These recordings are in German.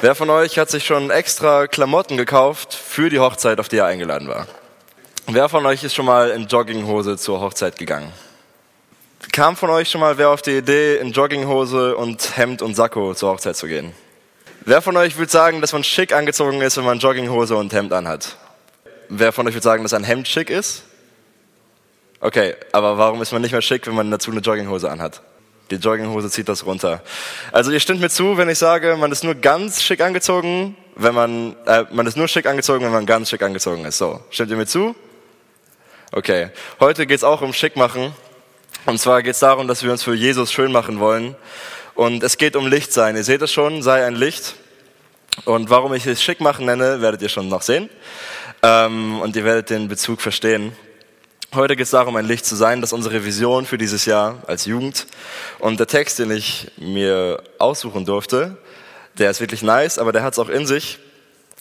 Wer von euch hat sich schon extra Klamotten gekauft für die Hochzeit, auf die er eingeladen war? Wer von euch ist schon mal in Jogginghose zur Hochzeit gegangen? Kam von euch schon mal wer auf die Idee, in Jogginghose und Hemd und Sakko zur Hochzeit zu gehen? Wer von euch würde sagen, dass man schick angezogen ist, wenn man Jogginghose und Hemd anhat? Wer von euch würde sagen, dass ein Hemd schick ist? Okay, aber warum ist man nicht mehr schick, wenn man dazu eine Jogginghose anhat? Die Jogginghose zieht das runter. Also ihr stimmt mir zu, wenn ich sage, man ist nur ganz schick angezogen, wenn man, äh, man ist nur schick angezogen, wenn man ganz schick angezogen ist. So, stimmt ihr mir zu? Okay, heute geht's auch um schick machen. Und zwar geht's darum, dass wir uns für Jesus schön machen wollen. Und es geht um Licht sein. Ihr seht es schon, sei ein Licht. Und warum ich es schick machen nenne, werdet ihr schon noch sehen. Ähm, und ihr werdet den Bezug verstehen. Heute geht es darum, ein Licht zu sein. Das ist unsere Vision für dieses Jahr als Jugend. Und der Text, den ich mir aussuchen durfte, der ist wirklich nice, aber der hat es auch in sich.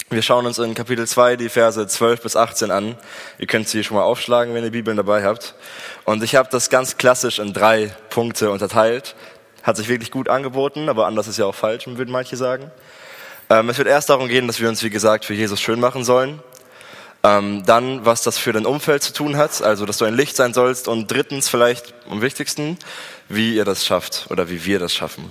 Wir schauen uns in Kapitel 2 die Verse 12 bis 18 an. Ihr könnt sie schon mal aufschlagen, wenn ihr Bibeln dabei habt. Und ich habe das ganz klassisch in drei Punkte unterteilt. Hat sich wirklich gut angeboten, aber anders ist ja auch falsch, würden manche sagen. Ähm, es wird erst darum gehen, dass wir uns, wie gesagt, für Jesus schön machen sollen. Ähm, dann, was das für dein Umfeld zu tun hat, also dass du ein Licht sein sollst. Und drittens, vielleicht am wichtigsten, wie ihr das schafft oder wie wir das schaffen.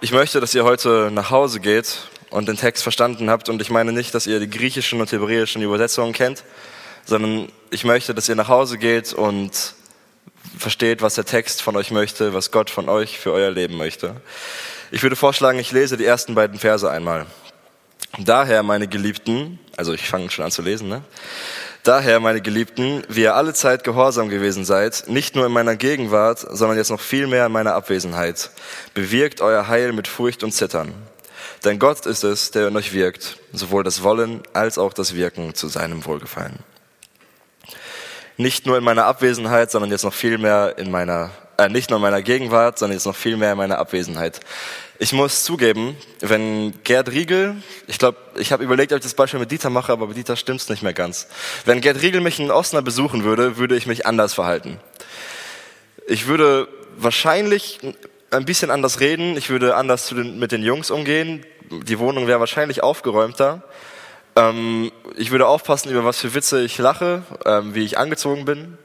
Ich möchte, dass ihr heute nach Hause geht und den Text verstanden habt. Und ich meine nicht, dass ihr die griechischen und hebräischen Übersetzungen kennt, sondern ich möchte, dass ihr nach Hause geht und versteht, was der Text von euch möchte, was Gott von euch für euer Leben möchte. Ich würde vorschlagen, ich lese die ersten beiden Verse einmal. Daher, meine Geliebten, also ich fange schon an zu lesen, ne? Daher, meine Geliebten, wie ihr alle Zeit gehorsam gewesen seid, nicht nur in meiner Gegenwart, sondern jetzt noch viel mehr in meiner Abwesenheit, bewirkt euer Heil mit Furcht und Zittern. Denn Gott ist es, der in euch wirkt, sowohl das Wollen als auch das Wirken zu seinem Wohlgefallen. Nicht nur in meiner Abwesenheit, sondern jetzt noch viel mehr in meiner, äh, nicht nur in meiner Gegenwart, sondern jetzt noch viel mehr in meiner Abwesenheit. Ich muss zugeben, wenn Gerd Riegel, ich glaube, ich habe überlegt, ob ich das Beispiel mit Dieter mache, aber mit Dieter stimmt's nicht mehr ganz. Wenn Gerd Riegel mich in Osnabrück besuchen würde, würde ich mich anders verhalten. Ich würde wahrscheinlich ein bisschen anders reden, ich würde anders den, mit den Jungs umgehen, die Wohnung wäre wahrscheinlich aufgeräumter. Ähm, ich würde aufpassen, über was für Witze ich lache, ähm, wie ich angezogen bin,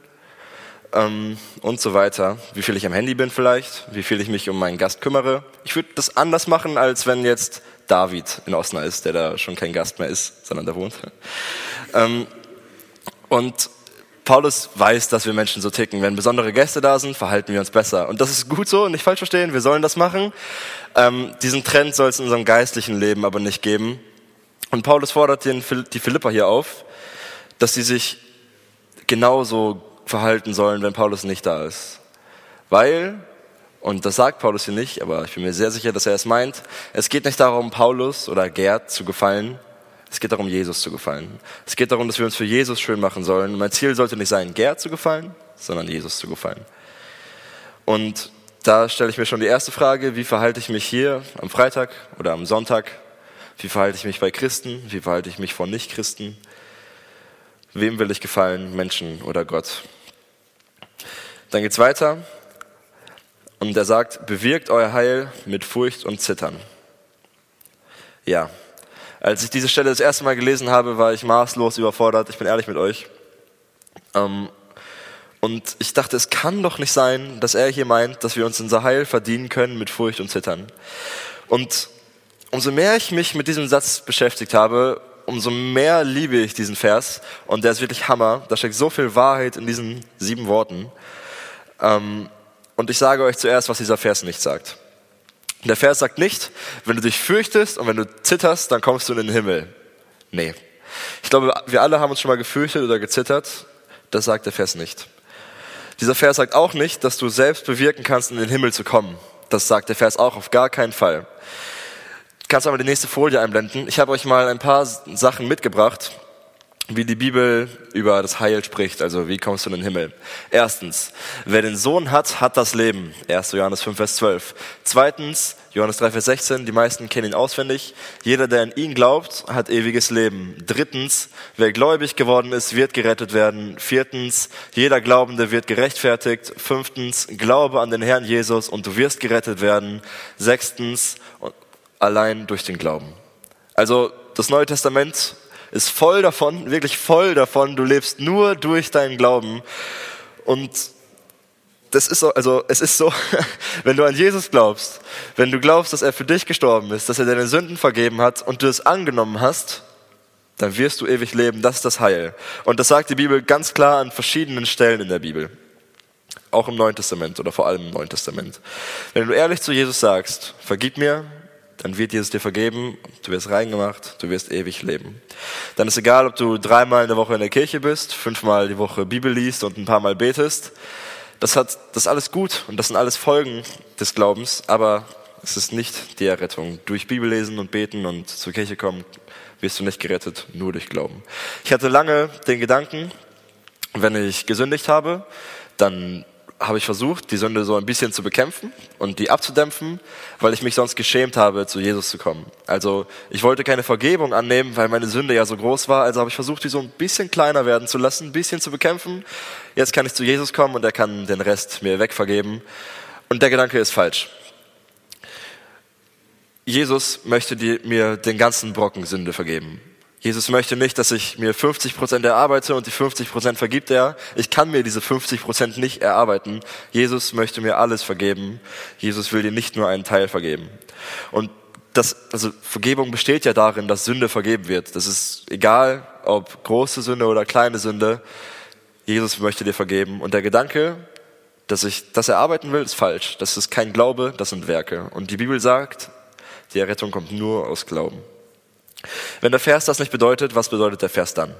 ähm, und so weiter. Wie viel ich am Handy bin vielleicht, wie viel ich mich um meinen Gast kümmere. Ich würde das anders machen, als wenn jetzt David in Osna ist, der da schon kein Gast mehr ist, sondern da wohnt. Ähm, und Paulus weiß, dass wir Menschen so ticken. Wenn besondere Gäste da sind, verhalten wir uns besser. Und das ist gut so, nicht falsch verstehen, wir sollen das machen. Ähm, diesen Trend soll es in unserem geistlichen Leben aber nicht geben. Und Paulus fordert den, die Philippa hier auf, dass sie sich genauso verhalten sollen, wenn Paulus nicht da ist. Weil, und das sagt Paulus hier nicht, aber ich bin mir sehr sicher, dass er es meint, es geht nicht darum, Paulus oder Gerd zu gefallen, es geht darum, Jesus zu gefallen. Es geht darum, dass wir uns für Jesus schön machen sollen. Mein Ziel sollte nicht sein, Gerd zu gefallen, sondern Jesus zu gefallen. Und da stelle ich mir schon die erste Frage, wie verhalte ich mich hier am Freitag oder am Sonntag? Wie verhalte ich mich bei Christen? Wie verhalte ich mich vor Nichtchristen? Wem will ich gefallen, Menschen oder Gott? Dann geht's weiter. Und er sagt, bewirkt euer Heil mit Furcht und Zittern. Ja. Als ich diese Stelle das erste Mal gelesen habe, war ich maßlos überfordert. Ich bin ehrlich mit euch. Ähm, und ich dachte, es kann doch nicht sein, dass er hier meint, dass wir uns unser Heil verdienen können mit Furcht und Zittern. Und umso mehr ich mich mit diesem Satz beschäftigt habe, umso mehr liebe ich diesen Vers. Und der ist wirklich Hammer. Da steckt so viel Wahrheit in diesen sieben Worten. Ähm, und ich sage euch zuerst, was dieser Vers nicht sagt. Der Vers sagt nicht, wenn du dich fürchtest und wenn du zitterst, dann kommst du in den Himmel. Nee. Ich glaube, wir alle haben uns schon mal gefürchtet oder gezittert. Das sagt der Vers nicht. Dieser Vers sagt auch nicht, dass du selbst bewirken kannst, in den Himmel zu kommen. Das sagt der Vers auch auf gar keinen Fall. Kannst du mal die nächste Folie einblenden? Ich habe euch mal ein paar Sachen mitgebracht, wie die Bibel über das Heil spricht, also wie kommst du in den Himmel. Erstens, wer den Sohn hat, hat das Leben. 1. Johannes 5, Vers 12. Zweitens, Johannes 3, Vers 16, die meisten kennen ihn auswendig. Jeder, der an ihn glaubt, hat ewiges Leben. Drittens, wer gläubig geworden ist, wird gerettet werden. Viertens, jeder Glaubende wird gerechtfertigt. Fünftens, glaube an den Herrn Jesus und du wirst gerettet werden. Sechstens, allein durch den Glauben. Also das Neue Testament ist voll davon, wirklich voll davon. Du lebst nur durch deinen Glauben. Und das ist so, also es ist so, wenn du an Jesus glaubst, wenn du glaubst, dass er für dich gestorben ist, dass er deine Sünden vergeben hat und du es angenommen hast, dann wirst du ewig leben. Das ist das Heil. Und das sagt die Bibel ganz klar an verschiedenen Stellen in der Bibel. Auch im Neuen Testament oder vor allem im Neuen Testament. Wenn du ehrlich zu Jesus sagst, vergib mir, dann wird Jesus dir vergeben, du wirst reingemacht, du wirst ewig leben. Dann ist egal, ob du dreimal in der Woche in der Kirche bist, fünfmal die Woche Bibel liest und ein paar Mal betest. Das hat, das ist alles gut und das sind alles Folgen des Glaubens, aber es ist nicht die Errettung. Durch Bibel lesen und beten und zur Kirche kommen wirst du nicht gerettet, nur durch Glauben. Ich hatte lange den Gedanken, wenn ich gesündigt habe, dann habe ich versucht, die Sünde so ein bisschen zu bekämpfen und die abzudämpfen, weil ich mich sonst geschämt habe, zu Jesus zu kommen. Also ich wollte keine Vergebung annehmen, weil meine Sünde ja so groß war. Also habe ich versucht, die so ein bisschen kleiner werden zu lassen, ein bisschen zu bekämpfen. Jetzt kann ich zu Jesus kommen und er kann den Rest mir wegvergeben. Und der Gedanke ist falsch. Jesus möchte mir den ganzen Brocken Sünde vergeben. Jesus möchte nicht, dass ich mir 50 Prozent erarbeite und die 50 Prozent vergibt er. Ich kann mir diese 50 Prozent nicht erarbeiten. Jesus möchte mir alles vergeben. Jesus will dir nicht nur einen Teil vergeben. Und das, also Vergebung besteht ja darin, dass Sünde vergeben wird. Das ist egal, ob große Sünde oder kleine Sünde. Jesus möchte dir vergeben. Und der Gedanke, dass ich das erarbeiten will, ist falsch. Das ist kein Glaube, das sind Werke. Und die Bibel sagt, die Errettung kommt nur aus Glauben. Wenn der Vers das nicht bedeutet, was bedeutet der Vers dann?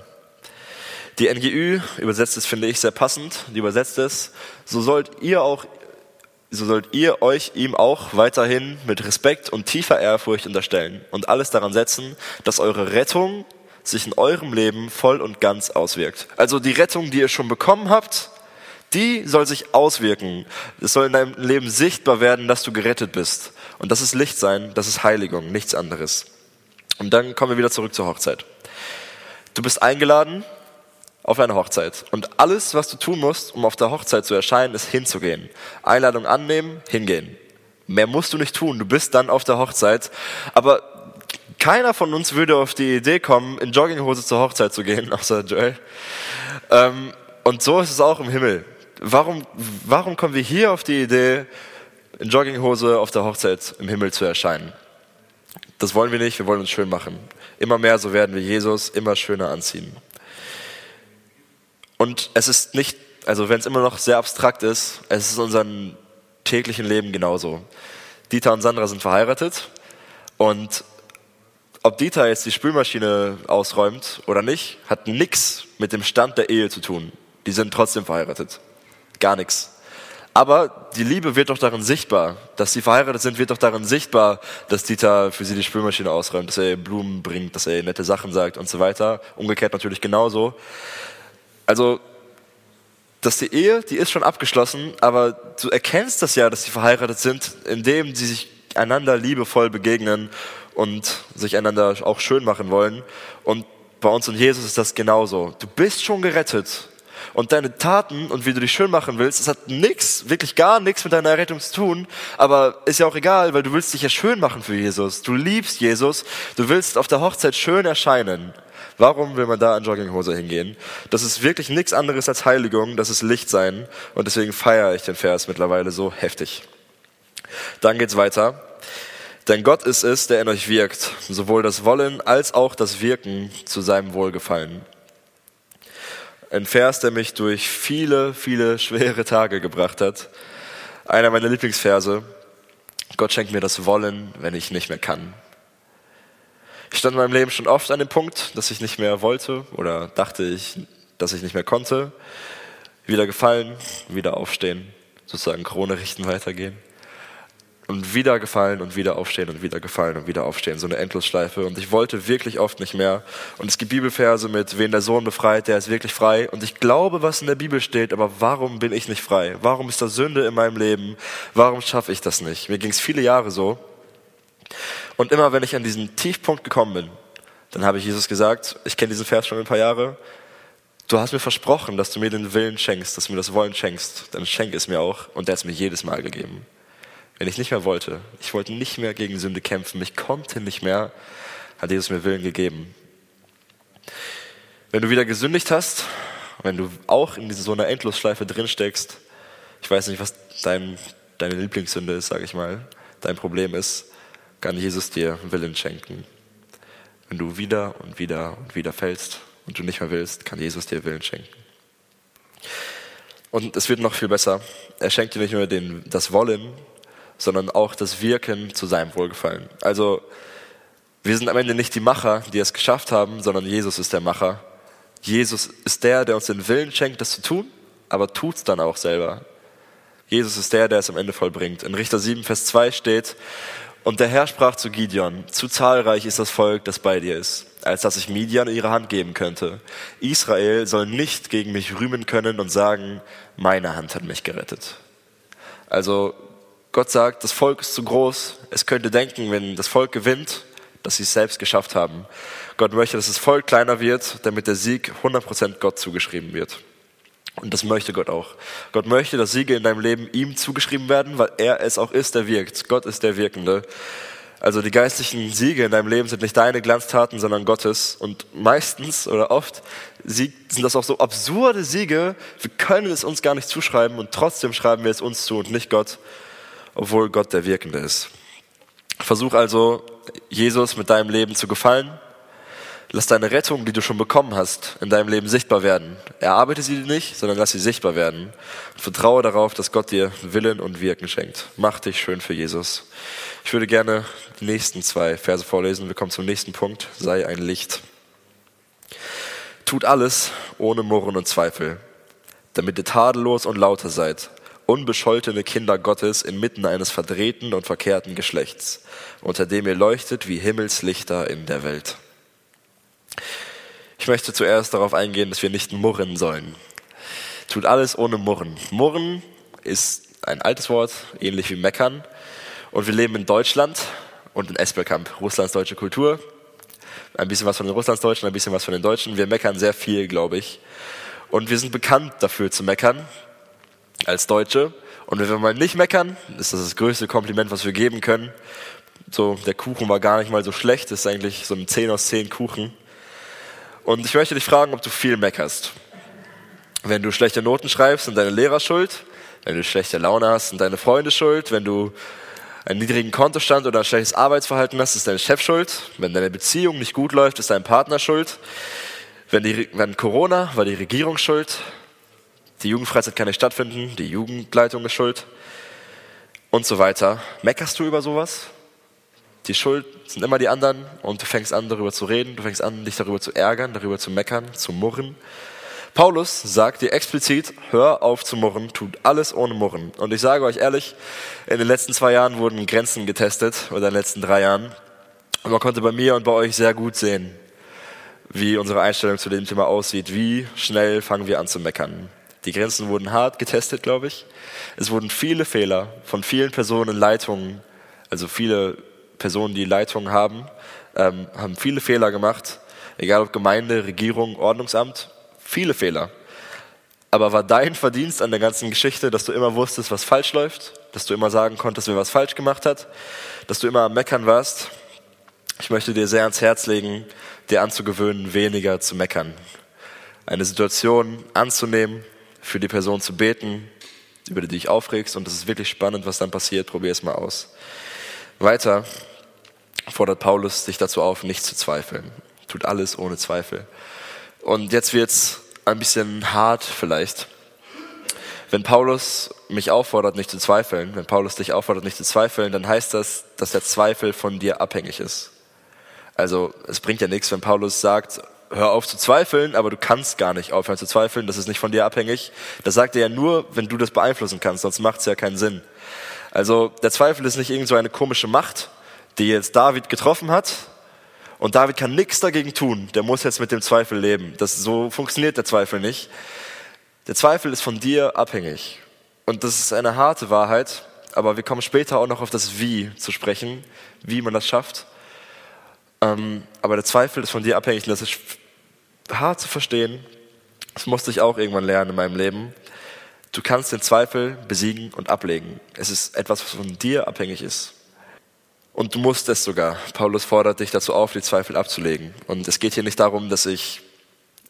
Die NGÜ übersetzt es, finde ich, sehr passend. Die übersetzt es, so sollt ihr auch, so sollt ihr euch ihm auch weiterhin mit Respekt und tiefer Ehrfurcht unterstellen und alles daran setzen, dass eure Rettung sich in eurem Leben voll und ganz auswirkt. Also die Rettung, die ihr schon bekommen habt, die soll sich auswirken. Es soll in deinem Leben sichtbar werden, dass du gerettet bist. Und das ist Licht sein, das ist Heiligung, nichts anderes. Und dann kommen wir wieder zurück zur Hochzeit. Du bist eingeladen auf eine Hochzeit. Und alles, was du tun musst, um auf der Hochzeit zu erscheinen, ist hinzugehen. Einladung annehmen, hingehen. Mehr musst du nicht tun. Du bist dann auf der Hochzeit. Aber keiner von uns würde auf die Idee kommen, in Jogginghose zur Hochzeit zu gehen, außer Joel. Ähm, und so ist es auch im Himmel. Warum, warum kommen wir hier auf die Idee, in Jogginghose auf der Hochzeit im Himmel zu erscheinen? Das wollen wir nicht, wir wollen uns schön machen. Immer mehr, so werden wir Jesus immer schöner anziehen. Und es ist nicht, also wenn es immer noch sehr abstrakt ist, es ist in unserem täglichen Leben genauso. Dieter und Sandra sind verheiratet und ob Dieter jetzt die Spülmaschine ausräumt oder nicht, hat nichts mit dem Stand der Ehe zu tun. Die sind trotzdem verheiratet. Gar nichts. Aber die Liebe wird doch darin sichtbar. Dass sie verheiratet sind, wird doch darin sichtbar, dass Dieter für sie die Spülmaschine ausräumt, dass er ihr Blumen bringt, dass er ihr nette Sachen sagt und so weiter. Umgekehrt natürlich genauso. Also, dass die Ehe, die ist schon abgeschlossen, aber du erkennst das ja, dass sie verheiratet sind, indem sie sich einander liebevoll begegnen und sich einander auch schön machen wollen. Und bei uns und Jesus ist das genauso. Du bist schon gerettet und deine Taten und wie du dich schön machen willst, das hat nichts, wirklich gar nichts mit deiner Errettung zu tun, aber ist ja auch egal, weil du willst dich ja schön machen für Jesus. Du liebst Jesus, du willst auf der Hochzeit schön erscheinen. Warum will man da in Jogginghose hingehen? Das ist wirklich nichts anderes als Heiligung, das ist Licht sein und deswegen feiere ich den Vers mittlerweile so heftig. Dann geht's weiter. Denn Gott ist es, der in euch wirkt, sowohl das Wollen als auch das Wirken zu seinem Wohlgefallen. Ein Vers, der mich durch viele, viele schwere Tage gebracht hat. Einer meiner Lieblingsverse. Gott schenkt mir das Wollen, wenn ich nicht mehr kann. Ich stand in meinem Leben schon oft an dem Punkt, dass ich nicht mehr wollte oder dachte ich, dass ich nicht mehr konnte. Wieder gefallen, wieder aufstehen, sozusagen Krone richten, weitergehen und wieder gefallen und wieder aufstehen und wieder gefallen und wieder aufstehen. So eine Endlosschleife. Und ich wollte wirklich oft nicht mehr. Und es gibt Bibelverse mit, wen der Sohn befreit, der ist wirklich frei. Und ich glaube, was in der Bibel steht, aber warum bin ich nicht frei? Warum ist da Sünde in meinem Leben? Warum schaffe ich das nicht? Mir ging es viele Jahre so. Und immer wenn ich an diesen Tiefpunkt gekommen bin, dann habe ich Jesus gesagt, ich kenne diesen Vers schon ein paar Jahre, du hast mir versprochen, dass du mir den Willen schenkst, dass du mir das Wollen schenkst, dann schenk es mir auch. Und der hat es mir jedes Mal gegeben wenn ich nicht mehr wollte, ich wollte nicht mehr gegen Sünde kämpfen, ich konnte nicht mehr, hat Jesus mir Willen gegeben. Wenn du wieder gesündigt hast, wenn du auch in so einer Endlosschleife drinsteckst, ich weiß nicht, was dein, deine Lieblingssünde ist, sage ich mal, dein Problem ist, kann Jesus dir Willen schenken. Wenn du wieder und wieder und wieder fällst und du nicht mehr willst, kann Jesus dir Willen schenken. Und es wird noch viel besser. Er schenkt dir nicht nur den, das Wollen, sondern auch das Wirken zu seinem Wohlgefallen. Also wir sind am Ende nicht die Macher, die es geschafft haben, sondern Jesus ist der Macher. Jesus ist der, der uns den Willen schenkt, das zu tun, aber tut es dann auch selber. Jesus ist der, der es am Ende vollbringt. In Richter 7, Vers 2 steht, und der Herr sprach zu Gideon, zu zahlreich ist das Volk, das bei dir ist, als dass ich Midian ihre Hand geben könnte. Israel soll nicht gegen mich rühmen können und sagen, meine Hand hat mich gerettet. Also Gott sagt, das Volk ist zu groß. Es könnte denken, wenn das Volk gewinnt, dass sie es selbst geschafft haben. Gott möchte, dass das Volk kleiner wird, damit der Sieg 100% Gott zugeschrieben wird. Und das möchte Gott auch. Gott möchte, dass Siege in deinem Leben ihm zugeschrieben werden, weil er es auch ist, der wirkt. Gott ist der Wirkende. Also die geistlichen Siege in deinem Leben sind nicht deine Glanztaten, sondern Gottes. Und meistens oder oft sind das auch so absurde Siege, wir können es uns gar nicht zuschreiben und trotzdem schreiben wir es uns zu und nicht Gott, obwohl Gott der Wirkende ist. Versuch also, Jesus mit deinem Leben zu gefallen Lass deine Rettung, die du schon bekommen hast, in deinem Leben sichtbar werden. Erarbeite sie nicht, sondern lass sie sichtbar werden. vertraue darauf, dass Gott dir Willen und Wirken schenkt. Mach dich schön für Jesus. Ich würde gerne die nächsten zwei Verse vorlesen. Wir kommen zum nächsten Punkt. Sei ein Licht. Tut alles ohne Murren und Zweifel, damit ihr tadellos und lauter seid, unbescholtene Kinder Gottes inmitten eines verdrehten und verkehrten Geschlechts, unter dem ihr leuchtet wie Himmelslichter in der Welt. Ich möchte zuerst darauf eingehen, dass wir nicht murren sollen. Tut alles ohne Murren. Murren ist ein altes Wort, ähnlich wie meckern. Und wir leben in Deutschland und in Espelkamp, Russlands deutsche Kultur. Ein bisschen was von den Russlandsdeutschen, ein bisschen was von den Deutschen. Wir meckern sehr viel, glaube ich. Und wir sind bekannt dafür zu meckern, als Deutsche. Und wenn wir mal nicht meckern, ist das das größte Kompliment, was wir geben können. So, der Kuchen war gar nicht mal so schlecht, das ist eigentlich so ein 10 aus 10 Kuchen. Und ich möchte dich fragen, ob du viel meckerst. Wenn du schlechte Noten schreibst, sind deine Lehrer schuld. Wenn du schlechte Laune hast, sind deine Freunde schuld. Wenn du einen niedrigen Kontostand oder ein schlechtes Arbeitsverhalten hast, ist dein Chef schuld. Wenn deine Beziehung nicht gut läuft, ist dein Partner schuld. Wenn, die, wenn Corona, war die Regierung schuld. Die Jugendfreizeit kann nicht stattfinden, die Jugendleitung ist schuld. Und so weiter. Meckerst du über sowas? Die Schuld sind immer die anderen und du fängst an, darüber zu reden, du fängst an, dich darüber zu ärgern, darüber zu meckern, zu murren. Paulus sagt dir explizit, hör auf zu murren, tut alles ohne Murren. Und ich sage euch ehrlich, in den letzten zwei Jahren wurden Grenzen getestet, oder in den letzten drei Jahren. Und man konnte bei mir und bei euch sehr gut sehen, wie unsere Einstellung zu dem Thema aussieht, wie schnell fangen wir an zu meckern. Die Grenzen wurden hart getestet, glaube ich. Es wurden viele Fehler von vielen Personen, Leitungen, also viele Personen, die Leitung haben, ähm, haben viele Fehler gemacht, egal ob Gemeinde, Regierung, Ordnungsamt, viele Fehler. Aber war dein Verdienst an der ganzen Geschichte, dass du immer wusstest, was falsch läuft, dass du immer sagen konntest, wer was falsch gemacht hat, dass du immer am Meckern warst? Ich möchte dir sehr ans Herz legen, dir anzugewöhnen, weniger zu meckern. Eine Situation anzunehmen, für die Person zu beten, über die du dich aufregst und das ist wirklich spannend, was dann passiert. Probier es mal aus. Weiter fordert Paulus dich dazu auf, nicht zu zweifeln. Tut alles ohne Zweifel. Und jetzt wird's ein bisschen hart vielleicht. Wenn Paulus mich auffordert, nicht zu zweifeln, wenn Paulus dich auffordert, nicht zu zweifeln, dann heißt das, dass der Zweifel von dir abhängig ist. Also es bringt ja nichts, wenn Paulus sagt, hör auf zu zweifeln, aber du kannst gar nicht aufhören zu zweifeln, das ist nicht von dir abhängig. Das sagt er ja nur, wenn du das beeinflussen kannst, sonst macht es ja keinen Sinn. Also der Zweifel ist nicht irgend so eine komische Macht, die jetzt David getroffen hat. Und David kann nichts dagegen tun. Der muss jetzt mit dem Zweifel leben. Das, so funktioniert der Zweifel nicht. Der Zweifel ist von dir abhängig. Und das ist eine harte Wahrheit. Aber wir kommen später auch noch auf das Wie zu sprechen, wie man das schafft. Ähm, aber der Zweifel ist von dir abhängig. Das ist hart zu verstehen. Das musste ich auch irgendwann lernen in meinem Leben. Du kannst den Zweifel besiegen und ablegen. Es ist etwas, was von dir abhängig ist. Und du musst es sogar. Paulus fordert dich dazu auf, die Zweifel abzulegen. Und es geht hier nicht darum, dass ich,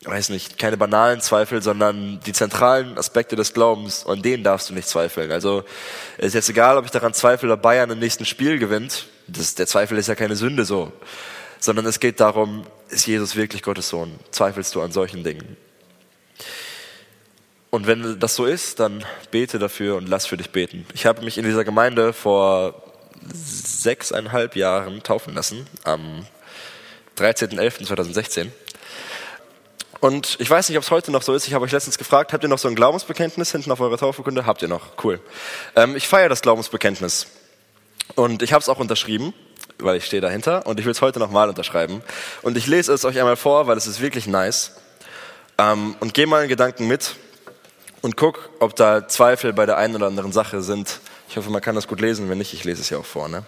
weiß nicht, keine banalen Zweifel, sondern die zentralen Aspekte des Glaubens, an denen darfst du nicht zweifeln. Also ist jetzt egal, ob ich daran zweifle, ob Bayern im nächsten Spiel gewinnt. Das, der Zweifel ist ja keine Sünde so. Sondern es geht darum, ist Jesus wirklich Gottes Sohn? Zweifelst du an solchen Dingen? Und wenn das so ist, dann bete dafür und lass für dich beten. Ich habe mich in dieser Gemeinde vor sechseinhalb Jahren taufen lassen, am 13.11.2016. Und ich weiß nicht, ob es heute noch so ist. Ich habe euch letztens gefragt, habt ihr noch so ein Glaubensbekenntnis hinten auf eurer Taufurkunde? Habt ihr noch? Cool. Ähm, ich feiere das Glaubensbekenntnis. Und ich habe es auch unterschrieben, weil ich stehe dahinter. Und ich will es heute nochmal unterschreiben. Und ich lese es euch einmal vor, weil es ist wirklich nice. Ähm, und gehe mal in Gedanken mit und guck, ob da Zweifel bei der einen oder anderen Sache sind, ich hoffe, man kann das gut lesen. Wenn nicht, ich lese es ja auch vor. Ne?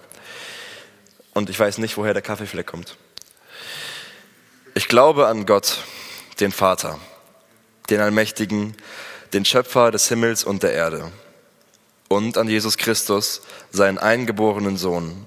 Und ich weiß nicht, woher der Kaffeefleck kommt. Ich glaube an Gott, den Vater, den Allmächtigen, den Schöpfer des Himmels und der Erde. Und an Jesus Christus, seinen eingeborenen Sohn,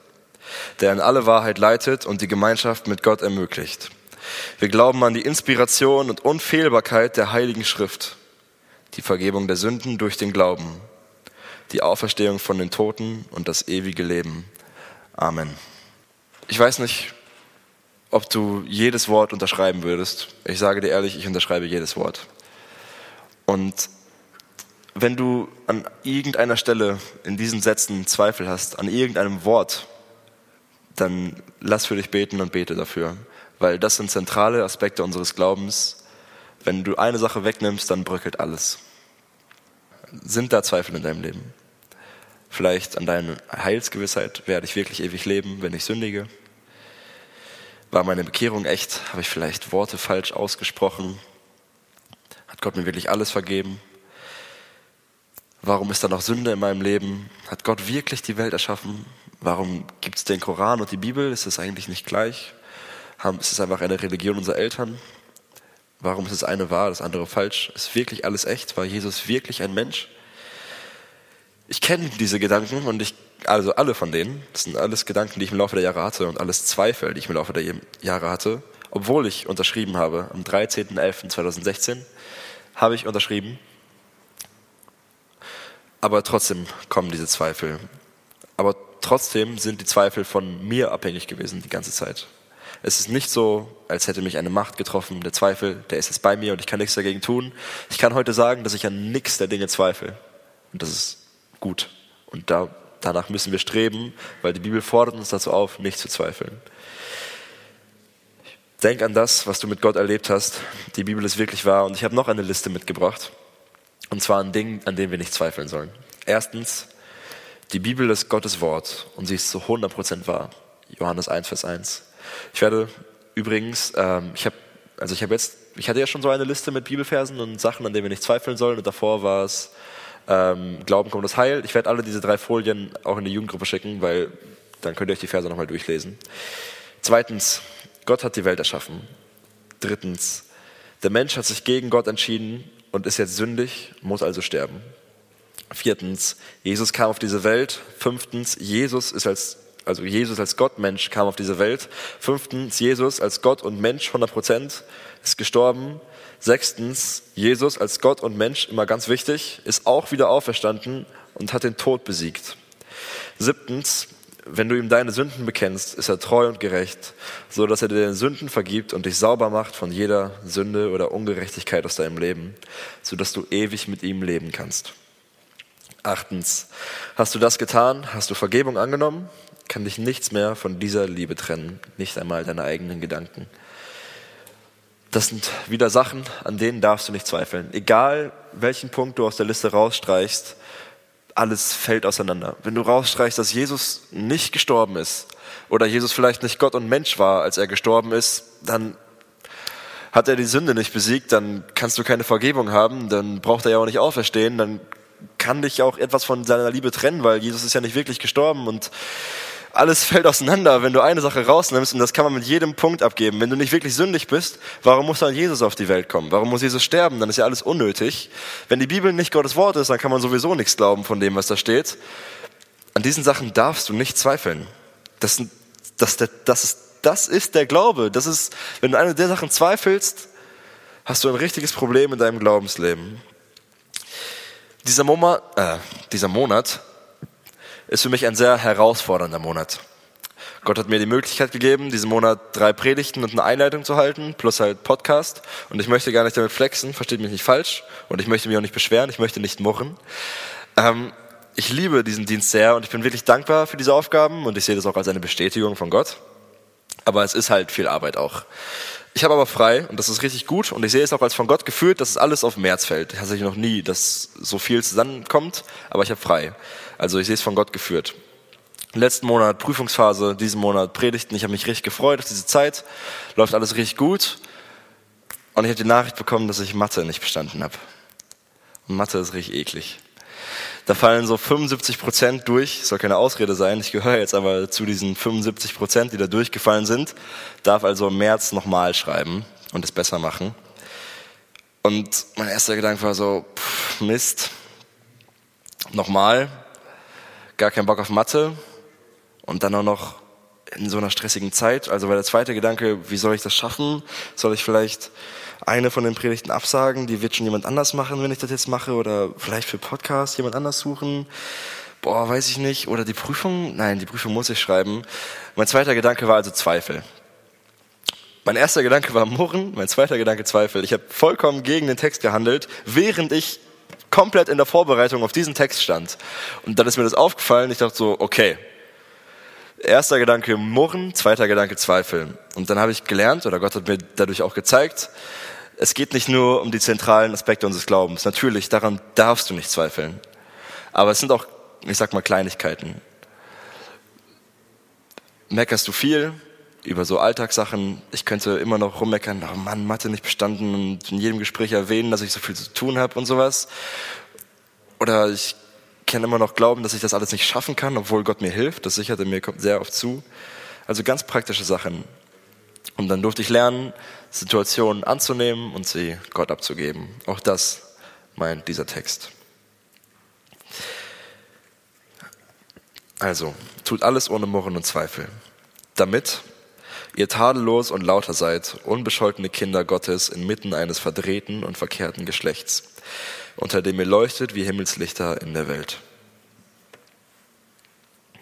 der in alle Wahrheit leitet und die Gemeinschaft mit Gott ermöglicht. Wir glauben an die Inspiration und Unfehlbarkeit der Heiligen Schrift, die Vergebung der Sünden durch den Glauben die Auferstehung von den Toten und das ewige Leben. Amen. Ich weiß nicht, ob du jedes Wort unterschreiben würdest. Ich sage dir ehrlich, ich unterschreibe jedes Wort. Und wenn du an irgendeiner Stelle in diesen Sätzen Zweifel hast, an irgendeinem Wort, dann lass für dich beten und bete dafür. Weil das sind zentrale Aspekte unseres Glaubens. Wenn du eine Sache wegnimmst, dann bröckelt alles. Sind da Zweifel in deinem Leben? Vielleicht an deine Heilsgewissheit, werde ich wirklich ewig leben, wenn ich sündige? War meine Bekehrung echt? Habe ich vielleicht Worte falsch ausgesprochen? Hat Gott mir wirklich alles vergeben? Warum ist da noch Sünde in meinem Leben? Hat Gott wirklich die Welt erschaffen? Warum gibt es den Koran und die Bibel? Ist das eigentlich nicht gleich? Ist es einfach eine Religion unserer Eltern? Warum ist das eine wahr, das andere falsch? Ist wirklich alles echt? War Jesus wirklich ein Mensch? ich kenne diese Gedanken und ich, also alle von denen, das sind alles Gedanken, die ich im Laufe der Jahre hatte und alles Zweifel, die ich im Laufe der Jahre hatte, obwohl ich unterschrieben habe, am 13.11.2016 habe ich unterschrieben, aber trotzdem kommen diese Zweifel. Aber trotzdem sind die Zweifel von mir abhängig gewesen die ganze Zeit. Es ist nicht so, als hätte mich eine Macht getroffen. Der Zweifel, der ist jetzt bei mir und ich kann nichts dagegen tun. Ich kann heute sagen, dass ich an nichts der Dinge zweifle. Und das ist gut. Und da, danach müssen wir streben, weil die Bibel fordert uns dazu auf, nicht zu zweifeln. Denk an das, was du mit Gott erlebt hast. Die Bibel ist wirklich wahr. Und ich habe noch eine Liste mitgebracht. Und zwar an Dingen, an denen wir nicht zweifeln sollen. Erstens, die Bibel ist Gottes Wort und sie ist zu 100% wahr. Johannes 1, Vers 1. Ich werde übrigens, ähm, ich habe, also ich jetzt, ich hatte ja schon so eine Liste mit Bibelversen und Sachen, an denen wir nicht zweifeln sollen. Und davor war es ähm, Glauben kommt das Heil. Ich werde alle diese drei Folien auch in die Jugendgruppe schicken, weil dann könnt ihr euch die Verse nochmal durchlesen. Zweitens, Gott hat die Welt erschaffen. Drittens, der Mensch hat sich gegen Gott entschieden und ist jetzt sündig, muss also sterben. Viertens, Jesus kam auf diese Welt. Fünftens, Jesus ist als, also Jesus als Gott Mensch kam auf diese Welt. Fünftens, Jesus als Gott und Mensch 100 Prozent ist gestorben. Sechstens, Jesus als Gott und Mensch, immer ganz wichtig, ist auch wieder auferstanden und hat den Tod besiegt. Siebtens, wenn du ihm deine Sünden bekennst, ist er treu und gerecht, so dass er dir deine Sünden vergibt und dich sauber macht von jeder Sünde oder Ungerechtigkeit aus deinem Leben, so dass du ewig mit ihm leben kannst. Achtens, hast du das getan? Hast du Vergebung angenommen? Kann dich nichts mehr von dieser Liebe trennen, nicht einmal deine eigenen Gedanken. Das sind wieder Sachen, an denen darfst du nicht zweifeln. Egal, welchen Punkt du aus der Liste rausstreichst, alles fällt auseinander. Wenn du rausstreichst, dass Jesus nicht gestorben ist oder Jesus vielleicht nicht Gott und Mensch war, als er gestorben ist, dann hat er die Sünde nicht besiegt, dann kannst du keine Vergebung haben, dann braucht er ja auch nicht auferstehen, dann kann dich auch etwas von seiner Liebe trennen, weil Jesus ist ja nicht wirklich gestorben und alles fällt auseinander, wenn du eine Sache rausnimmst und das kann man mit jedem Punkt abgeben. Wenn du nicht wirklich sündig bist, warum muss dann Jesus auf die Welt kommen? Warum muss Jesus sterben? Dann ist ja alles unnötig. Wenn die Bibel nicht Gottes Wort ist, dann kann man sowieso nichts glauben von dem, was da steht. An diesen Sachen darfst du nicht zweifeln. Das, das, das, ist, das ist der Glaube. Das ist, wenn du an der Sachen zweifelst, hast du ein richtiges Problem in deinem Glaubensleben. Dieser, Monat, äh, dieser Monat ist für mich ein sehr herausfordernder Monat. Gott hat mir die Möglichkeit gegeben, diesen Monat drei Predigten und eine Einleitung zu halten, plus halt Podcast. Und ich möchte gar nicht damit flexen, versteht mich nicht falsch. Und ich möchte mich auch nicht beschweren, ich möchte nicht murren. Ähm, ich liebe diesen Dienst sehr und ich bin wirklich dankbar für diese Aufgaben und ich sehe das auch als eine Bestätigung von Gott. Aber es ist halt viel Arbeit auch. Ich habe aber frei und das ist richtig gut und ich sehe es auch als von Gott geführt, dass es alles auf März fällt. Ich hatte noch nie, dass so viel zusammenkommt, aber ich habe frei. Also ich sehe es von Gott geführt. Letzten Monat Prüfungsphase, diesen Monat Predigten. Ich habe mich richtig gefreut auf diese Zeit. Läuft alles richtig gut. Und ich habe die Nachricht bekommen, dass ich Mathe nicht bestanden habe. Mathe ist richtig eklig. Da fallen so 75 Prozent durch, soll keine Ausrede sein. Ich gehöre jetzt aber zu diesen 75 Prozent, die da durchgefallen sind. Darf also im März nochmal schreiben und es besser machen. Und mein erster Gedanke war so, pff, Mist, nochmal, gar keinen Bock auf Mathe und dann auch noch in so einer stressigen Zeit. Also war der zweite Gedanke, wie soll ich das schaffen? Soll ich vielleicht eine von den Predigten absagen, die wird schon jemand anders machen, wenn ich das jetzt mache, oder vielleicht für Podcast jemand anders suchen. Boah, weiß ich nicht. Oder die Prüfung? Nein, die Prüfung muss ich schreiben. Mein zweiter Gedanke war also Zweifel. Mein erster Gedanke war Murren, mein zweiter Gedanke Zweifel. Ich habe vollkommen gegen den Text gehandelt, während ich komplett in der Vorbereitung auf diesen Text stand. Und dann ist mir das aufgefallen. Ich dachte so, okay, erster Gedanke Murren, zweiter Gedanke Zweifeln. Und dann habe ich gelernt, oder Gott hat mir dadurch auch gezeigt, es geht nicht nur um die zentralen Aspekte unseres Glaubens. Natürlich, daran darfst du nicht zweifeln. Aber es sind auch, ich sag mal, Kleinigkeiten. Meckerst du viel über so Alltagssachen? Ich könnte immer noch rummeckern, oh Mann, Mathe nicht bestanden und in jedem Gespräch erwähnen, dass ich so viel zu tun habe und sowas. Oder ich kann immer noch glauben, dass ich das alles nicht schaffen kann, obwohl Gott mir hilft. Das sicherte mir kommt sehr oft zu. Also ganz praktische Sachen. Und dann durfte ich lernen, Situationen anzunehmen und sie Gott abzugeben. Auch das meint dieser Text. Also, tut alles ohne Murren und Zweifel, damit ihr tadellos und lauter seid, unbescholtene Kinder Gottes inmitten eines verdrehten und verkehrten Geschlechts, unter dem ihr leuchtet wie Himmelslichter in der Welt.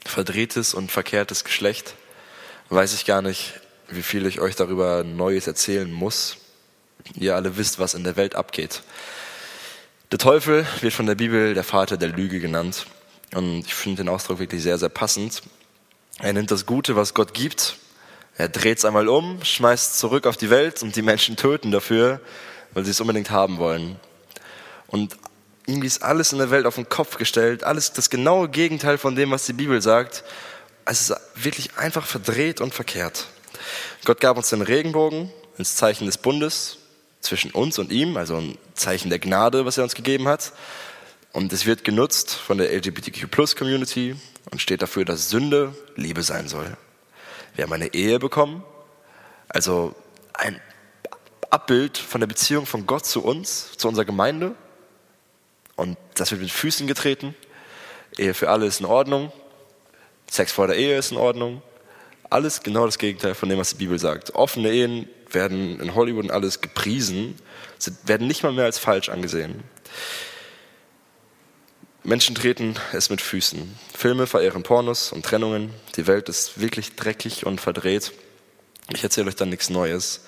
Verdrehtes und verkehrtes Geschlecht, weiß ich gar nicht, wie viel ich euch darüber Neues erzählen muss. Ihr alle wisst, was in der Welt abgeht. Der Teufel wird von der Bibel der Vater der Lüge genannt. Und ich finde den Ausdruck wirklich sehr, sehr passend. Er nimmt das Gute, was Gott gibt, er dreht es einmal um, schmeißt zurück auf die Welt und die Menschen töten dafür, weil sie es unbedingt haben wollen. Und irgendwie ist alles in der Welt auf den Kopf gestellt, alles das genaue Gegenteil von dem, was die Bibel sagt. Es ist wirklich einfach verdreht und verkehrt. Gott gab uns den Regenbogen ins Zeichen des Bundes zwischen uns und ihm, also ein Zeichen der Gnade, was er uns gegeben hat. Und es wird genutzt von der LGBTQ-Plus-Community und steht dafür, dass Sünde Liebe sein soll. Wir haben eine Ehe bekommen, also ein Abbild von der Beziehung von Gott zu uns, zu unserer Gemeinde. Und das wird mit Füßen getreten. Ehe für alle ist in Ordnung. Sex vor der Ehe ist in Ordnung. Alles genau das Gegenteil von dem, was die Bibel sagt. Offene Ehen werden in Hollywood und alles gepriesen, sie werden nicht mal mehr als falsch angesehen. Menschen treten es mit Füßen. Filme verehren Pornos und Trennungen. Die Welt ist wirklich dreckig und verdreht. Ich erzähle euch dann nichts Neues.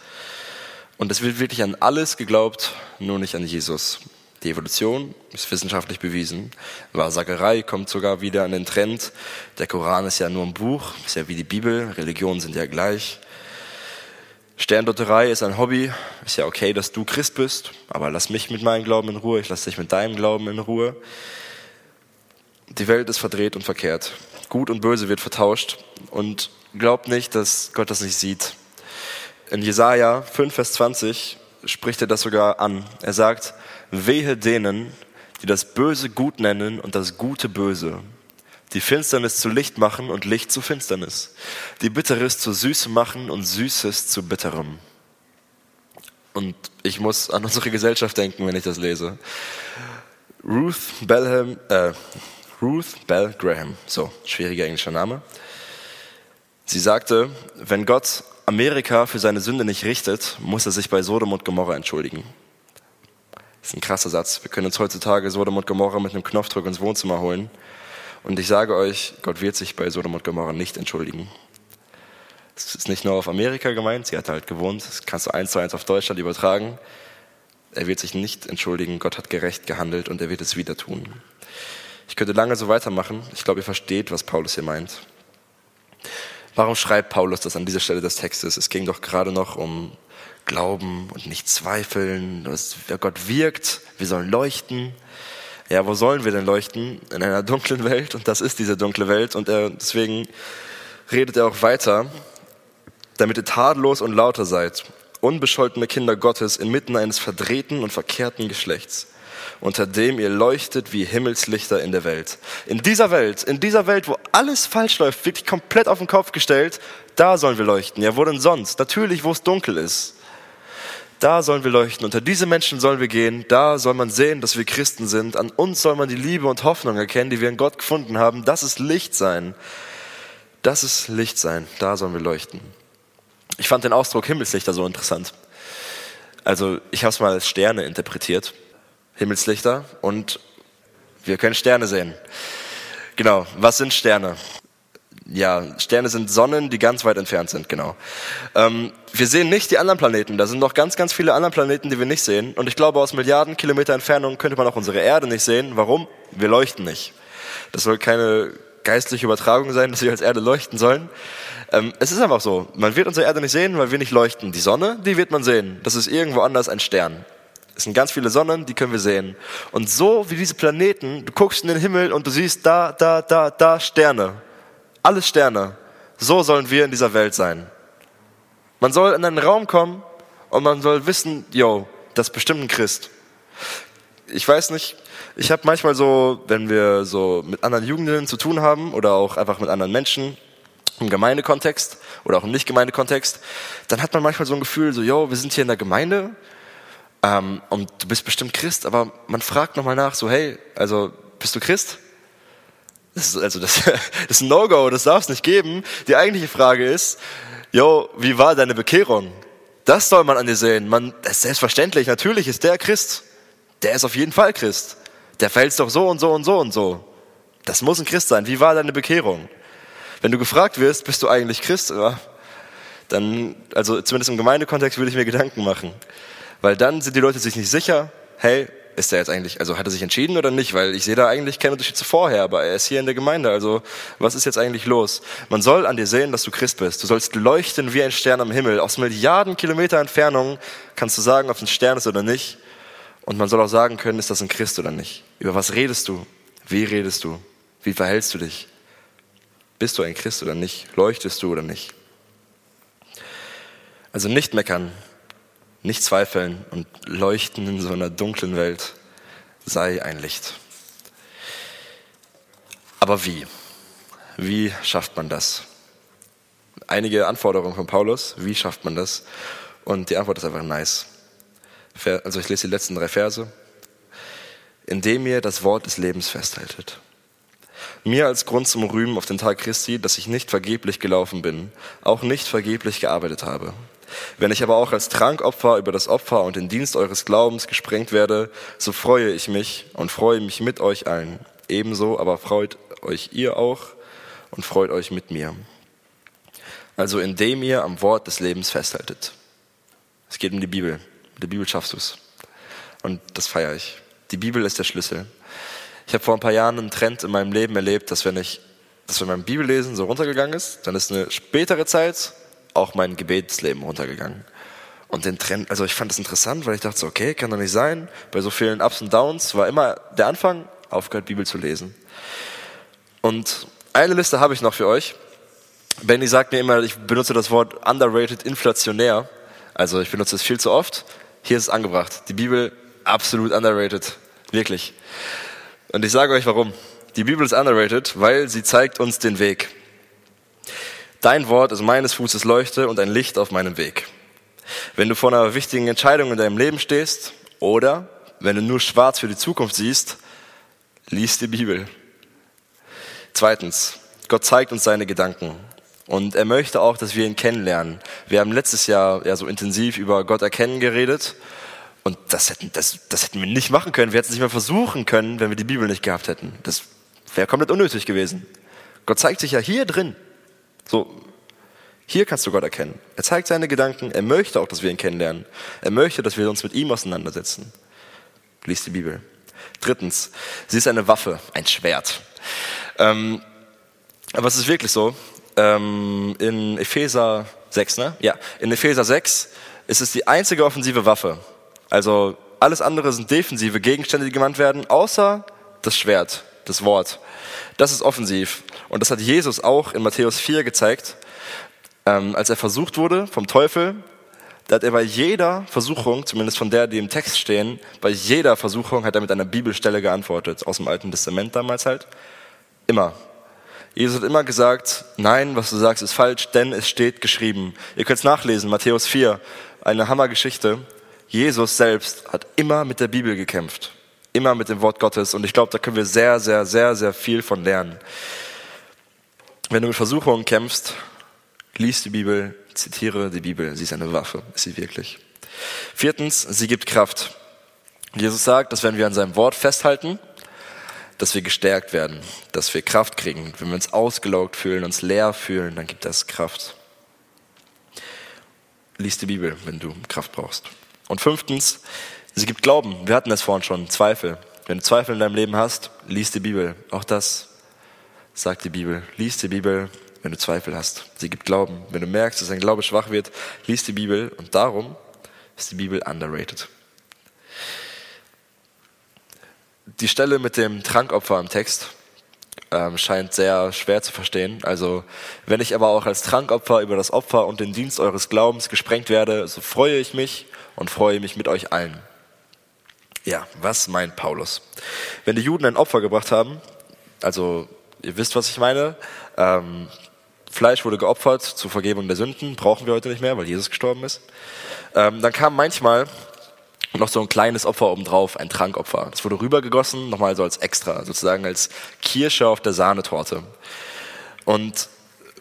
Und es wird wirklich an alles geglaubt, nur nicht an Jesus. Die Evolution ist wissenschaftlich bewiesen. Wahrsagerei kommt sogar wieder an den Trend. Der Koran ist ja nur ein Buch, ist ja wie die Bibel. Religionen sind ja gleich. Sterndotterei ist ein Hobby. Ist ja okay, dass du Christ bist, aber lass mich mit meinem Glauben in Ruhe. Ich lass dich mit deinem Glauben in Ruhe. Die Welt ist verdreht und verkehrt. Gut und Böse wird vertauscht. Und glaubt nicht, dass Gott das nicht sieht. In Jesaja 5, Vers 20 spricht er das sogar an. Er sagt, wehe denen, die das Böse gut nennen und das Gute böse, die Finsternis zu Licht machen und Licht zu Finsternis, die Bitteres zu Süße machen und Süßes zu Bitterem. Und ich muss an unsere Gesellschaft denken, wenn ich das lese. Ruth Belham, äh, Ruth Bell Graham, so, schwieriger englischer Name. Sie sagte, wenn Gott Amerika für seine Sünde nicht richtet, muss er sich bei Sodom und Gomorra entschuldigen. Das ist ein krasser Satz. Wir können uns heutzutage Sodom und Gomorra mit einem Knopfdruck ins Wohnzimmer holen. Und ich sage euch, Gott wird sich bei Sodom und Gomorra nicht entschuldigen. Es ist nicht nur auf Amerika gemeint, sie hat halt gewohnt, das kannst du eins zu eins auf Deutschland übertragen. Er wird sich nicht entschuldigen, Gott hat gerecht gehandelt und er wird es wieder tun. Ich könnte lange so weitermachen. Ich glaube, ihr versteht, was Paulus hier meint. Warum schreibt Paulus das an dieser Stelle des Textes? Es ging doch gerade noch um Glauben und nicht zweifeln, dass Gott wirkt, wir sollen leuchten. Ja, wo sollen wir denn leuchten? In einer dunklen Welt und das ist diese dunkle Welt und er, deswegen redet er auch weiter, damit ihr tadellos und lauter seid, unbescholtene Kinder Gottes inmitten eines verdrehten und verkehrten Geschlechts unter dem ihr leuchtet wie Himmelslichter in der Welt. In dieser Welt, in dieser Welt, wo alles falsch läuft, wirklich komplett auf den Kopf gestellt, da sollen wir leuchten. Ja, wo denn sonst? Natürlich, wo es dunkel ist. Da sollen wir leuchten. Unter diese Menschen sollen wir gehen. Da soll man sehen, dass wir Christen sind. An uns soll man die Liebe und Hoffnung erkennen, die wir in Gott gefunden haben. Das ist Licht sein. Das ist Licht sein. Da sollen wir leuchten. Ich fand den Ausdruck Himmelslichter so interessant. Also ich habe es mal als Sterne interpretiert. Himmelslichter und wir können Sterne sehen. Genau, was sind Sterne? Ja, Sterne sind Sonnen, die ganz weit entfernt sind, genau. Ähm, wir sehen nicht die anderen Planeten. Da sind noch ganz, ganz viele andere Planeten, die wir nicht sehen. Und ich glaube, aus Milliarden Kilometer Entfernung könnte man auch unsere Erde nicht sehen. Warum? Wir leuchten nicht. Das soll keine geistliche Übertragung sein, dass wir als Erde leuchten sollen. Ähm, es ist einfach so. Man wird unsere Erde nicht sehen, weil wir nicht leuchten. Die Sonne, die wird man sehen. Das ist irgendwo anders ein Stern. Es sind ganz viele Sonnen, die können wir sehen. Und so wie diese Planeten, du guckst in den Himmel und du siehst da, da, da, da Sterne. Alles Sterne. So sollen wir in dieser Welt sein. Man soll in einen Raum kommen und man soll wissen, yo, das ist bestimmt ein Christ. Ich weiß nicht, ich habe manchmal so, wenn wir so mit anderen Jugendlichen zu tun haben oder auch einfach mit anderen Menschen im Gemeindekontext oder auch im Nicht-Gemeindekontext, dann hat man manchmal so ein Gefühl, so, yo, wir sind hier in der Gemeinde ähm, und du bist bestimmt Christ, aber man fragt nochmal nach, so, hey, also bist du Christ? Das ist, also das, das ist ein No-Go, das darf es nicht geben. Die eigentliche Frage ist, yo, wie war deine Bekehrung? Das soll man an dir sehen. Man, das ist selbstverständlich, natürlich ist der Christ. Der ist auf jeden Fall Christ. Der fällt doch so und so und so und so. Das muss ein Christ sein. Wie war deine Bekehrung? Wenn du gefragt wirst, bist du eigentlich Christ? Ja, dann, also zumindest im Gemeindekontext würde ich mir Gedanken machen. Weil dann sind die Leute sich nicht sicher, hey, ist er jetzt eigentlich, also hat er sich entschieden oder nicht? Weil ich sehe da eigentlich keinen Unterschied zu vorher, aber er ist hier in der Gemeinde, also was ist jetzt eigentlich los? Man soll an dir sehen, dass du Christ bist. Du sollst leuchten wie ein Stern am Himmel. Aus Milliarden Kilometer Entfernung kannst du sagen, ob es ein Stern ist oder nicht. Und man soll auch sagen können, ist das ein Christ oder nicht? Über was redest du? Wie redest du? Wie verhältst du dich? Bist du ein Christ oder nicht? Leuchtest du oder nicht? Also nicht meckern, nicht zweifeln und leuchten in so einer dunklen Welt, sei ein Licht. Aber wie? Wie schafft man das? Einige Anforderungen von Paulus, wie schafft man das? Und die Antwort ist einfach nice. Also ich lese die letzten drei Verse. Indem ihr das Wort des Lebens festhaltet. Mir als Grund zum Rühmen auf den Tag Christi, dass ich nicht vergeblich gelaufen bin, auch nicht vergeblich gearbeitet habe. Wenn ich aber auch als Trankopfer über das Opfer und den Dienst eures Glaubens gesprengt werde, so freue ich mich und freue mich mit euch allen. Ebenso aber freut euch ihr auch und freut euch mit mir. Also indem ihr am Wort des Lebens festhaltet. Es geht um die Bibel. Mit der Bibel schaffst du es. Und das feiere ich. Die Bibel ist der Schlüssel. Ich habe vor ein paar Jahren einen Trend in meinem Leben erlebt, dass wenn ich, dass wenn mein Bibellesen so runtergegangen ist, dann ist eine spätere Zeit auch mein Gebetsleben runtergegangen. Und den Trend, also ich fand das interessant, weil ich dachte so, okay, kann doch nicht sein. Bei so vielen Ups und Downs war immer der Anfang, aufgehört Bibel zu lesen. Und eine Liste habe ich noch für euch. Benny sagt mir immer, ich benutze das Wort underrated inflationär. Also ich benutze es viel zu oft. Hier ist es angebracht. Die Bibel absolut underrated. Wirklich. Und ich sage euch warum. Die Bibel ist underrated, weil sie zeigt uns den Weg. Dein Wort ist meines Fußes Leuchte und ein Licht auf meinem Weg. Wenn du vor einer wichtigen Entscheidung in deinem Leben stehst oder wenn du nur schwarz für die Zukunft siehst, lies die Bibel. Zweitens, Gott zeigt uns seine Gedanken und er möchte auch, dass wir ihn kennenlernen. Wir haben letztes Jahr ja so intensiv über Gott erkennen geredet und das hätten, das, das hätten wir nicht machen können. Wir hätten es nicht mehr versuchen können, wenn wir die Bibel nicht gehabt hätten. Das wäre komplett unnötig gewesen. Gott zeigt sich ja hier drin. So, hier kannst du Gott erkennen. Er zeigt seine Gedanken. Er möchte auch, dass wir ihn kennenlernen. Er möchte, dass wir uns mit ihm auseinandersetzen. Lies die Bibel. Drittens, sie ist eine Waffe, ein Schwert. Ähm, aber es ist wirklich so. Ähm, in Epheser 6, ne? Ja, in Epheser 6 ist es die einzige offensive Waffe. Also alles andere sind defensive Gegenstände, die gemeint werden, außer das Schwert, das Wort. Das ist offensiv. Und das hat Jesus auch in Matthäus 4 gezeigt ähm, als er versucht wurde vom Teufel, da hat er bei jeder Versuchung, zumindest von der, die im Text stehen, bei jeder Versuchung hat er mit einer Bibelstelle geantwortet, aus dem Alten Testament damals halt. Immer. Jesus hat immer gesagt, nein, was du sagst, ist falsch, denn es steht geschrieben. Ihr könnt es nachlesen, Matthäus 4, eine Hammergeschichte. Jesus selbst hat immer mit der Bibel gekämpft. Immer mit dem Wort Gottes. Und ich glaube, da können wir sehr, sehr, sehr, sehr viel von lernen. Wenn du mit Versuchungen kämpfst, Lies die Bibel, zitiere die Bibel. Sie ist eine Waffe, ist sie wirklich. Viertens, sie gibt Kraft. Jesus sagt, dass wenn wir an seinem Wort festhalten, dass wir gestärkt werden, dass wir Kraft kriegen. Wenn wir uns ausgelaugt fühlen, uns leer fühlen, dann gibt das Kraft. Lies die Bibel, wenn du Kraft brauchst. Und fünftens, sie gibt Glauben. Wir hatten das vorhin schon, Zweifel. Wenn du Zweifel in deinem Leben hast, lies die Bibel. Auch das sagt die Bibel. Lies die Bibel, wenn du Zweifel hast. Sie gibt Glauben. Wenn du merkst, dass dein Glaube schwach wird, lies die Bibel und darum ist die Bibel underrated. Die Stelle mit dem Trankopfer im Text ähm, scheint sehr schwer zu verstehen. Also, wenn ich aber auch als Trankopfer über das Opfer und den Dienst eures Glaubens gesprengt werde, so freue ich mich und freue mich mit euch allen. Ja, was meint Paulus? Wenn die Juden ein Opfer gebracht haben, also ihr wisst, was ich meine, ähm, Fleisch wurde geopfert zur Vergebung der Sünden, brauchen wir heute nicht mehr, weil Jesus gestorben ist. Ähm, dann kam manchmal noch so ein kleines Opfer obendrauf, ein Trankopfer. Das wurde rübergegossen, nochmal so als extra, sozusagen als Kirsche auf der Sahnetorte. Und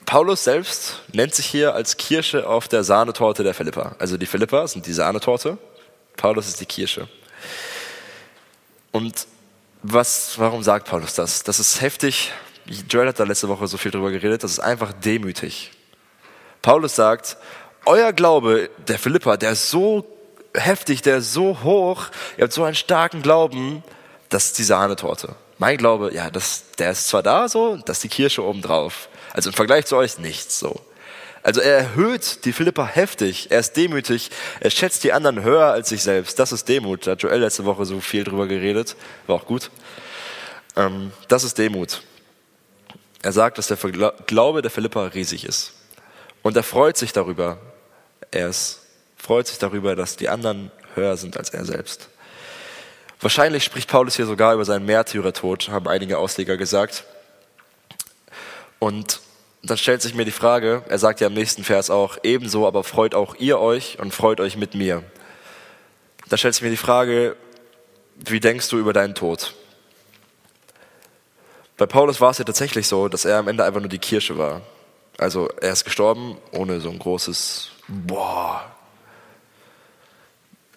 Paulus selbst nennt sich hier als Kirsche auf der Sahnetorte der Philippa. Also die Philippa sind die Sahnetorte, Paulus ist die Kirsche. Und was, warum sagt Paulus das? Das ist heftig, Joel hat da letzte Woche so viel drüber geredet, das ist einfach demütig. Paulus sagt, euer Glaube, der Philippa, der ist so heftig, der ist so hoch, ihr habt so einen starken Glauben, das ist die Sahnetorte. Mein Glaube, ja, das, der ist zwar da so, das ist die Kirsche oben drauf. Also im Vergleich zu euch nichts so. Also er erhöht die Philippa heftig, er ist demütig, er schätzt die anderen höher als sich selbst. Das ist Demut. Da hat Joel letzte Woche so viel drüber geredet, war auch gut. Ähm, das ist Demut. Er sagt, dass der Glaube der Philippa riesig ist. Und er freut sich darüber. Er ist, freut sich darüber, dass die anderen höher sind als er selbst. Wahrscheinlich spricht Paulus hier sogar über seinen Märtyrertod, haben einige Ausleger gesagt. Und dann stellt sich mir die Frage, er sagt ja im nächsten Vers auch, ebenso aber freut auch ihr euch und freut euch mit mir. Da stellt sich mir die Frage, wie denkst du über deinen Tod? Bei Paulus war es ja tatsächlich so, dass er am Ende einfach nur die Kirsche war. Also er ist gestorben ohne so ein großes Boah.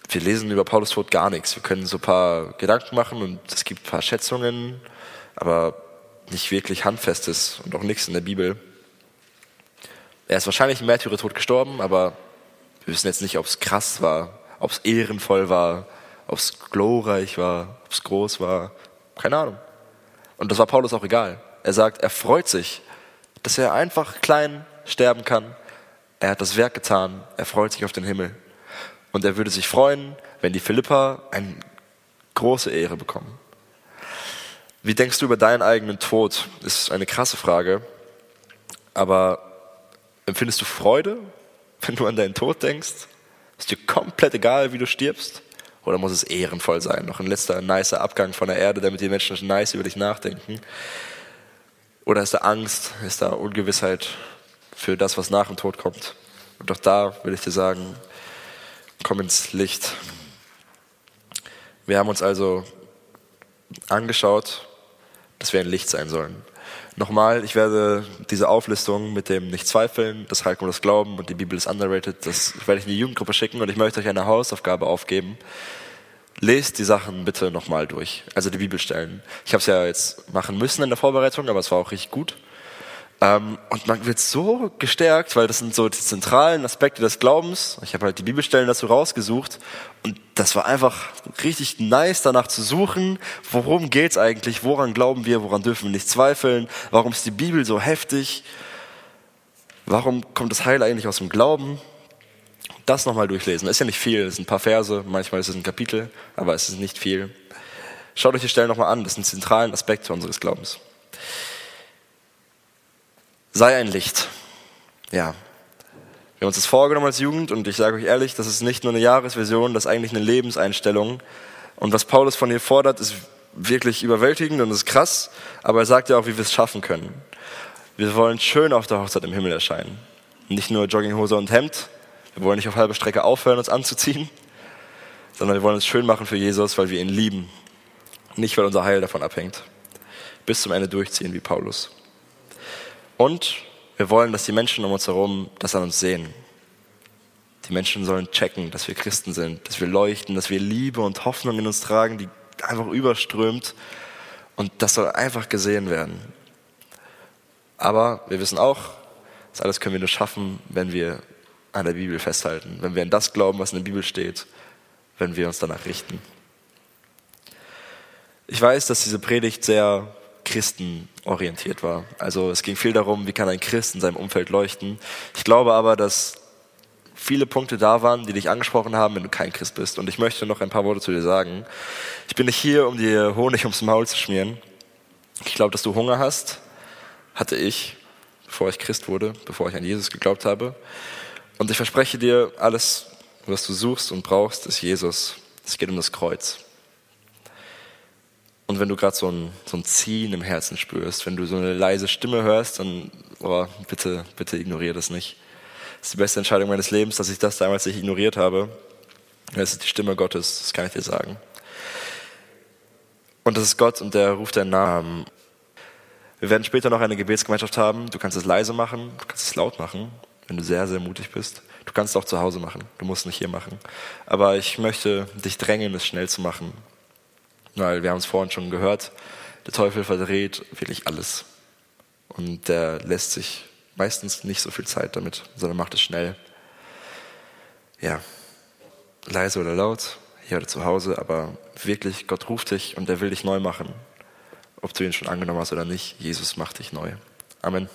Wir lesen über Paulus Tod gar nichts. Wir können so ein paar Gedanken machen und es gibt ein paar Schätzungen, aber nicht wirklich Handfestes und auch nichts in der Bibel. Er ist wahrscheinlich im Märtyrertod gestorben, aber wir wissen jetzt nicht, ob es krass war, ob es ehrenvoll war, ob es glorreich war, ob es groß war. Keine Ahnung. Und das war Paulus auch egal. Er sagt, er freut sich, dass er einfach klein sterben kann. Er hat das Werk getan, er freut sich auf den Himmel. Und er würde sich freuen, wenn die Philippa eine große Ehre bekommen. Wie denkst du über deinen eigenen Tod? Ist eine krasse Frage. Aber empfindest du Freude, wenn du an deinen Tod denkst? Ist dir komplett egal, wie du stirbst? Oder muss es ehrenvoll sein? Noch ein letzter nicer Abgang von der Erde, damit die Menschen nice über dich nachdenken? Oder ist da Angst? Ist da Ungewissheit für das, was nach dem Tod kommt? Und auch da will ich dir sagen, komm ins Licht. Wir haben uns also angeschaut, dass wir ein Licht sein sollen. Nochmal, ich werde diese Auflistung mit dem Nicht zweifeln, das und das Glauben und die Bibel ist underrated, das werde ich in die Jugendgruppe schicken und ich möchte euch eine Hausaufgabe aufgeben. Lest die Sachen bitte nochmal durch, also die Bibelstellen. Ich habe es ja jetzt machen müssen in der Vorbereitung, aber es war auch richtig gut. Ähm, und man wird so gestärkt, weil das sind so die zentralen Aspekte des Glaubens. Ich habe halt die Bibelstellen dazu rausgesucht und das war einfach richtig nice, danach zu suchen, worum geht's eigentlich, woran glauben wir, woran dürfen wir nicht zweifeln, warum ist die Bibel so heftig, warum kommt das Heil eigentlich aus dem Glauben. Das nochmal durchlesen. Ist ja nicht viel, es sind ein paar Verse, manchmal ist es ein Kapitel, aber es ist nicht viel. Schaut euch die Stellen nochmal an, das sind zentralen Aspekte unseres Glaubens. Sei ein Licht. Ja. Wir haben uns das vorgenommen als Jugend und ich sage euch ehrlich, das ist nicht nur eine Jahresvision, das ist eigentlich eine Lebenseinstellung. Und was Paulus von dir fordert, ist wirklich überwältigend und ist krass, aber er sagt ja auch, wie wir es schaffen können. Wir wollen schön auf der Hochzeit im Himmel erscheinen. Nicht nur Jogginghose und Hemd. Wir wollen nicht auf halber Strecke aufhören, uns anzuziehen, sondern wir wollen es schön machen für Jesus, weil wir ihn lieben. Nicht, weil unser Heil davon abhängt. Bis zum Ende durchziehen, wie Paulus. Und wir wollen, dass die Menschen um uns herum das an uns sehen. Die Menschen sollen checken, dass wir Christen sind, dass wir leuchten, dass wir Liebe und Hoffnung in uns tragen, die einfach überströmt. Und das soll einfach gesehen werden. Aber wir wissen auch, das alles können wir nur schaffen, wenn wir an der Bibel festhalten, wenn wir an das glauben, was in der Bibel steht, wenn wir uns danach richten. Ich weiß, dass diese Predigt sehr christenorientiert war. Also es ging viel darum, wie kann ein Christ in seinem Umfeld leuchten. Ich glaube aber, dass viele Punkte da waren, die dich angesprochen haben, wenn du kein Christ bist. Und ich möchte noch ein paar Worte zu dir sagen. Ich bin nicht hier, um dir Honig ums Maul zu schmieren. Ich glaube, dass du Hunger hast. Hatte ich, bevor ich Christ wurde, bevor ich an Jesus geglaubt habe. Und ich verspreche dir, alles, was du suchst und brauchst, ist Jesus. Es geht um das Kreuz. Und wenn du gerade so ein, so ein Ziehen im Herzen spürst, wenn du so eine leise Stimme hörst, dann oh, bitte, bitte ignoriere das nicht. Das ist die beste Entscheidung meines Lebens, dass ich das damals nicht ignoriert habe. Das ist die Stimme Gottes, das kann ich dir sagen. Und das ist Gott und der ruft deinen Namen. Wir werden später noch eine Gebetsgemeinschaft haben. Du kannst es leise machen, du kannst es laut machen, wenn du sehr, sehr mutig bist. Du kannst es auch zu Hause machen. Du musst es nicht hier machen. Aber ich möchte dich drängen, es schnell zu machen. Weil wir haben es vorhin schon gehört, der Teufel verdreht wirklich alles. Und der lässt sich meistens nicht so viel Zeit damit, sondern macht es schnell. Ja, leise oder laut, hier oder zu Hause, aber wirklich, Gott ruft dich und er will dich neu machen. Ob du ihn schon angenommen hast oder nicht, Jesus macht dich neu. Amen.